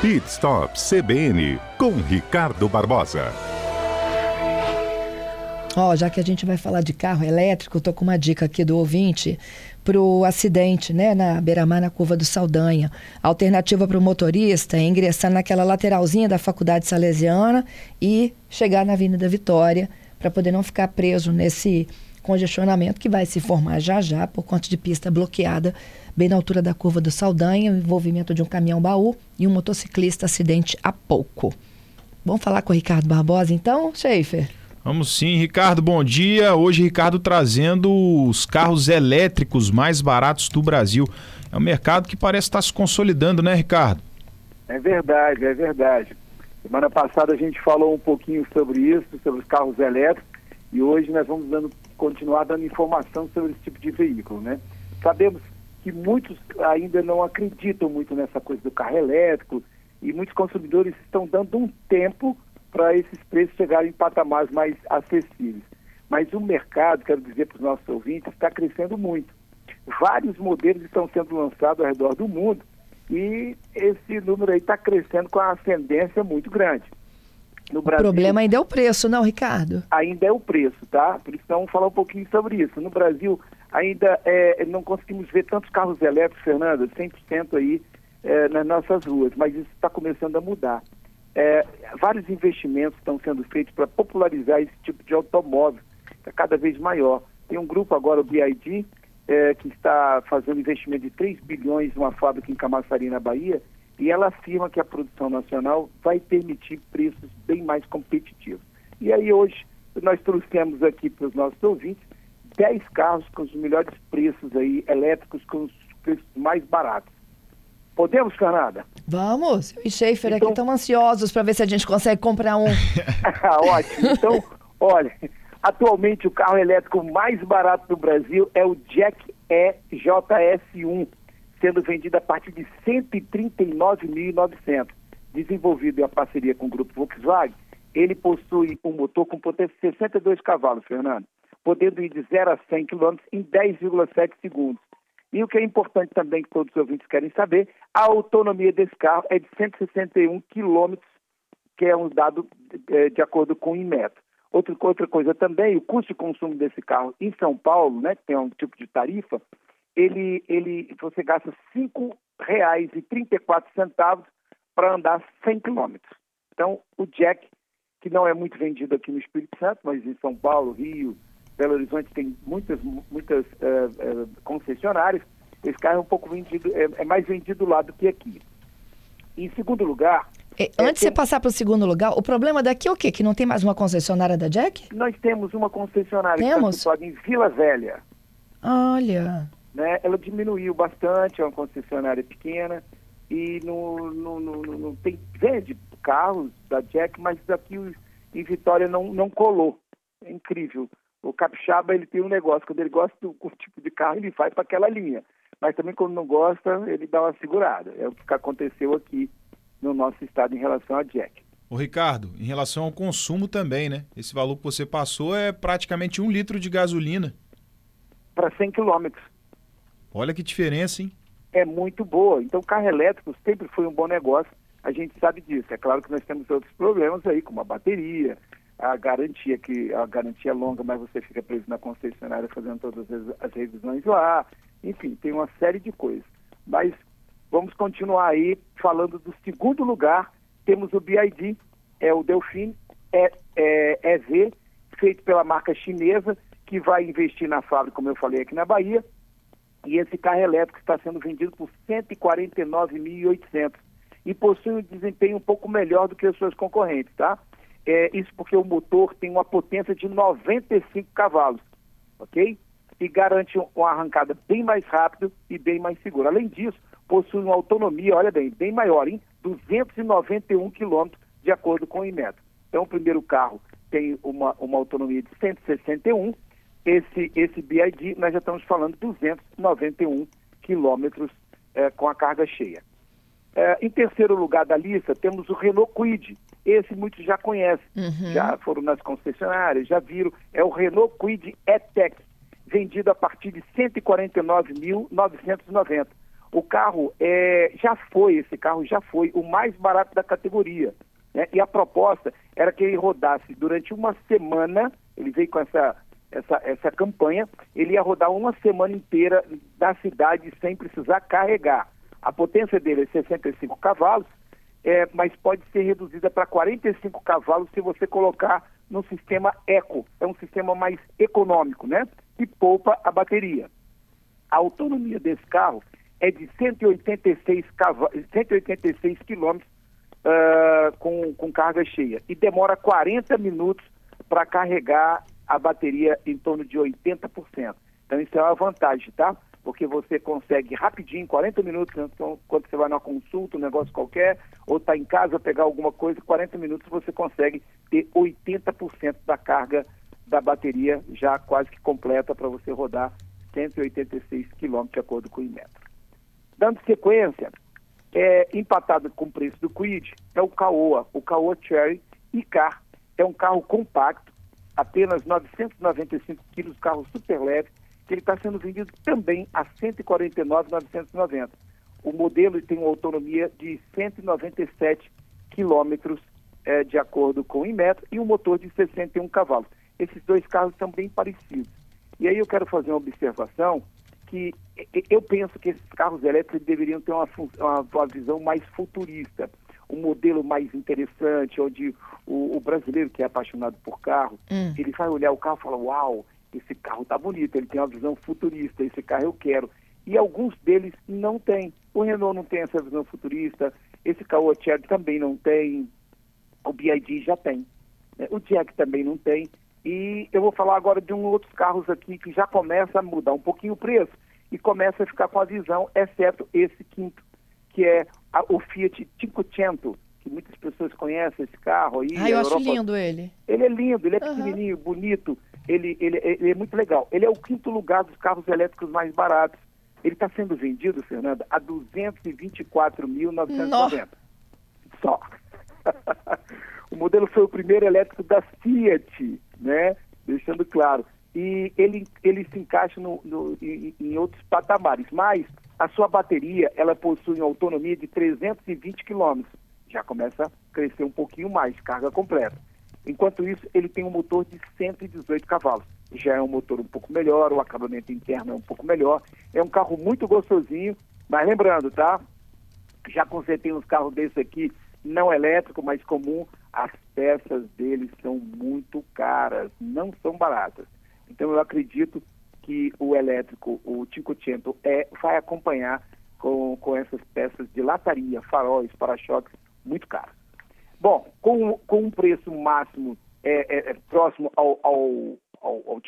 Pit Stop CBN com Ricardo Barbosa. Ó, oh, já que a gente vai falar de carro elétrico, tô com uma dica aqui do ouvinte para o acidente, né, na beira-mar, na curva do Saldanha. A alternativa para o motorista é ingressar naquela lateralzinha da Faculdade Salesiana e chegar na Avenida Vitória para poder não ficar preso nesse congestionamento que vai se formar já já por conta de pista bloqueada bem na altura da curva do Saldanha, o envolvimento de um caminhão baú e um motociclista acidente há pouco. Vamos falar com o Ricardo Barbosa então, Schaefer? Vamos sim, Ricardo, bom dia. Hoje, Ricardo trazendo os carros elétricos mais baratos do Brasil. É um mercado que parece estar se consolidando, né, Ricardo? É verdade, é verdade. Semana passada a gente falou um pouquinho sobre isso, sobre os carros elétricos, e hoje nós vamos dando, continuar dando informação sobre esse tipo de veículo, né? Sabemos que muitos ainda não acreditam muito nessa coisa do carro elétrico e muitos consumidores estão dando um tempo para esses preços chegarem em patamares mais acessíveis. Mas o mercado, quero dizer para os nossos ouvintes, está crescendo muito. Vários modelos estão sendo lançados ao redor do mundo e esse número aí está crescendo com uma ascendência muito grande. No Brasil, o problema ainda é o preço, não, Ricardo? Ainda é o preço, tá? Por isso vamos falar um pouquinho sobre isso. No Brasil, ainda é, não conseguimos ver tantos carros elétricos, Fernanda, 100% aí é, nas nossas ruas, mas isso está começando a mudar. É, vários investimentos estão sendo feitos para popularizar esse tipo de automóvel, está cada vez maior. Tem um grupo agora, o BID, é, que está fazendo investimento de 3 bilhões numa fábrica em Camaçari, na Bahia, e ela afirma que a produção nacional vai permitir preços bem mais competitivos. E aí hoje nós trouxemos aqui para os nossos ouvintes 10 carros com os melhores preços aí, elétricos, com os preços mais baratos. Podemos, Fernanda? Vamos. Eu e Schaefer então... aqui estão ansiosos para ver se a gente consegue comprar um. Ótimo. Então, olha, atualmente o carro elétrico mais barato do Brasil é o Jack E JS1, sendo vendido a partir de 139.900. Desenvolvido em uma parceria com o grupo Volkswagen, ele possui um motor com potência de 62 cavalos, Fernando podendo ir de 0 a 100 km em 10,7 segundos. E o que é importante também que todos os ouvintes querem saber, a autonomia desse carro é de 161 km, que é um dado é, de acordo com o Inmetro. Outra, outra coisa também, o custo de consumo desse carro em São Paulo, né, que tem um tipo de tarifa, ele, ele, você gasta R$ 5,34 para andar 100 km. Então, o Jack, que não é muito vendido aqui no Espírito Santo, mas em São Paulo, Rio, Belo Horizonte tem muitas, muitas uh, uh, concessionárias, esse carro é um pouco vendido, é, é, mais vendido lá do que aqui. Em segundo lugar. É, antes de você passar para o segundo lugar, o problema daqui é o quê? Que não tem mais uma concessionária da Jack? Nós temos uma concessionária temos? que está em Vila Velha. Olha. Né? Ela diminuiu bastante, é uma concessionária pequena e não, não, não, não tem vende carros da Jack, mas aqui em Vitória não, não colou. É incrível. O capixaba ele tem um negócio, quando ele gosta do tipo de carro, ele vai para aquela linha. Mas também quando não gosta, ele dá uma segurada. É o que aconteceu aqui no nosso estado em relação a Jack. Ô Ricardo, em relação ao consumo também, né? Esse valor que você passou é praticamente um litro de gasolina. Para 100 quilômetros. Olha que diferença, hein? É muito boa. Então, carro elétrico sempre foi um bom negócio. A gente sabe disso. É claro que nós temos outros problemas aí, como a bateria, a garantia que a garantia é longa, mas você fica preso na concessionária fazendo todas as revisões lá. Enfim, tem uma série de coisas. Mas vamos continuar aí falando do segundo lugar. Temos o BID, é o Delfim é, é, EV, feito pela marca chinesa, que vai investir na fábrica, como eu falei aqui na Bahia. E esse carro elétrico está sendo vendido por 149.800 e possui um desempenho um pouco melhor do que os seus concorrentes, tá? É, isso porque o motor tem uma potência de 95 cavalos, ok? E garante uma arrancada bem mais rápida e bem mais segura. Além disso, possui uma autonomia, olha bem, bem maior, hein? 291 quilômetros, de acordo com o Inmetro. Então, o primeiro carro tem uma, uma autonomia de 161, esse, esse BID, nós já estamos falando 291 quilômetros é, com a carga cheia. É, em terceiro lugar da lista, temos o Renault Kwid, esse muitos já conhecem, uhum. já foram nas concessionárias, já viram. É o Renault Kwid E-Tech, vendido a partir de R$ 149.990. O carro é, já foi, esse carro já foi o mais barato da categoria. Né? E a proposta era que ele rodasse durante uma semana, ele veio com essa, essa, essa campanha, ele ia rodar uma semana inteira da cidade sem precisar carregar. A potência dele é 65 cavalos, é, mas pode ser reduzida para 45 cavalos se você colocar no sistema Eco. É um sistema mais econômico, né? Que poupa a bateria. A autonomia desse carro é de 186, cava 186 quilômetros uh, com, com carga cheia e demora 40 minutos para carregar a bateria em torno de 80%. Então isso é uma vantagem, tá? Porque você consegue rapidinho, 40 minutos, quando você vai numa consulta, um negócio qualquer, ou está em casa pegar alguma coisa, 40 minutos você consegue ter 80% da carga da bateria já quase que completa para você rodar 186 quilômetros de acordo com o Inmetro. Dando sequência, é, empatado com o preço do Quid, é o Caoa, o Caoa Cherry e-Car. É um carro compacto, apenas 995 quilos, carro super leve, que ele está sendo vendido também a 149,990. O modelo tem uma autonomia de 197 quilômetros, é, de acordo com o Inmetro, e um motor de 61 cavalos. Esses dois carros são bem parecidos. E aí eu quero fazer uma observação que eu penso que esses carros elétricos deveriam ter uma, uma, uma visão mais futurista, um modelo mais interessante, onde o, o brasileiro que é apaixonado por carro, hum. ele vai olhar o carro e fala, uau, esse carro tá bonito, ele tem uma visão futurista, esse carro eu quero. E alguns deles não têm. O Renault não tem essa visão futurista, esse Caoa Cherry também não tem, o BID já tem, né? o Jack também não tem. E eu vou falar agora de um outros carros aqui que já começa a mudar um pouquinho o preço e começa a ficar com a visão, exceto esse quinto, que é a, o Fiat Cinquecento, que muitas pessoas conhecem esse carro aí. Ah, eu acho lindo ele. Ele é lindo, ele é uhum. pequenininho, bonito, ele, ele, ele é muito legal. Ele é o quinto lugar dos carros elétricos mais baratos. Ele está sendo vendido, Fernanda, a 224.990. Só. o modelo foi o primeiro elétrico da Fiat, né? Deixando claro. E ele, ele se encaixa no, no, em, em, outros patamares, mas a sua bateria ela possui uma autonomia de 320 quilômetros. Já começa a crescer um pouquinho mais, carga completa. Enquanto isso, ele tem um motor de 118 cavalos. Já é um motor um pouco melhor, o acabamento interno é um pouco melhor. É um carro muito gostosinho, mas lembrando, tá? Já consertei uns carros desses aqui, não elétrico, mas comum, as peças deles são muito caras, não são baratas. Então eu acredito que o elétrico, o Cinquecento, é, vai acompanhar com, com essas peças de lataria, faróis, para-choques muito caros. Bom, com, com um preço máximo é, é, é próximo ao, ao, ao, ao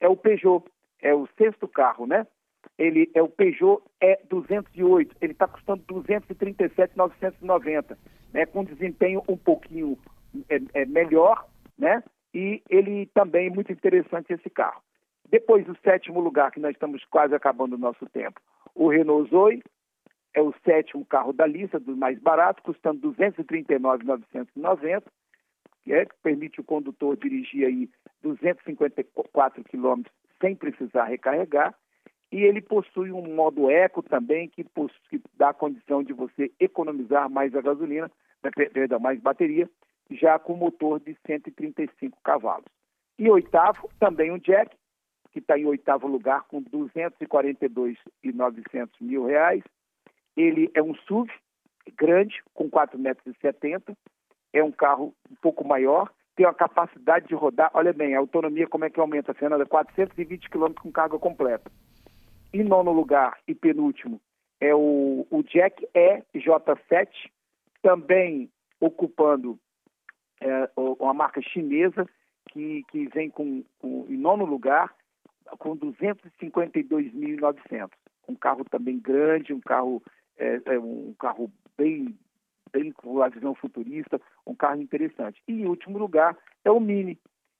é o Peugeot, é o sexto carro, né? Ele é o Peugeot é 208, ele está custando 237,990 né, com desempenho um pouquinho é, é, melhor, né? E ele também é muito interessante esse carro. Depois, o sétimo lugar, que nós estamos quase acabando o nosso tempo, o Renault Zoe, é o sétimo carro da lista, dos mais baratos, custando 239.990, que, é, que permite o condutor dirigir aí 254 quilômetros sem precisar recarregar. E ele possui um modo eco também, que, que dá a condição de você economizar mais a gasolina, né, perdão, mais bateria, já com motor de 135 cavalos. E oitavo, também um Jack, que está em oitavo lugar com 242,900 mil reais. Ele é um SUV grande, com 4,70 metros, é um carro um pouco maior, tem uma capacidade de rodar, olha bem, a autonomia como é que aumenta, Fernanda? 420 km com carga completa. Em nono lugar e penúltimo é o, o Jack EJ7, também ocupando é, uma marca chinesa que, que vem com, com, em nono lugar com 252.900. Um carro também grande, um carro, é, é, um carro bem, bem com a visão futurista, um carro interessante. E em último lugar é o Mini.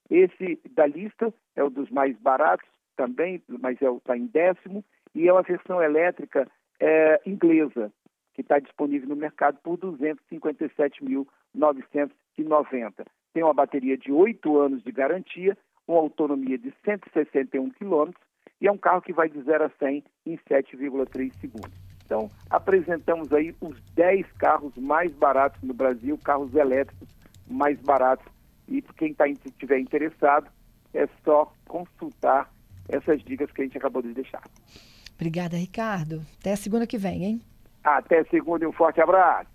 Esse da lista é o dos mais baratos também, mas está é, em décimo e é uma versão elétrica é, inglesa, que está disponível no mercado por 257.990. Tem uma bateria de 8 anos de garantia, uma autonomia de 161 quilômetros e é um carro que vai de 0 a 100 em 7,3 segundos. Então, apresentamos aí os 10 carros mais baratos no Brasil, carros elétricos mais baratos. E quem tá, estiver interessado, é só consultar essas dicas que a gente acabou de deixar. Obrigada, Ricardo. Até segunda que vem, hein? Até segunda e um forte abraço.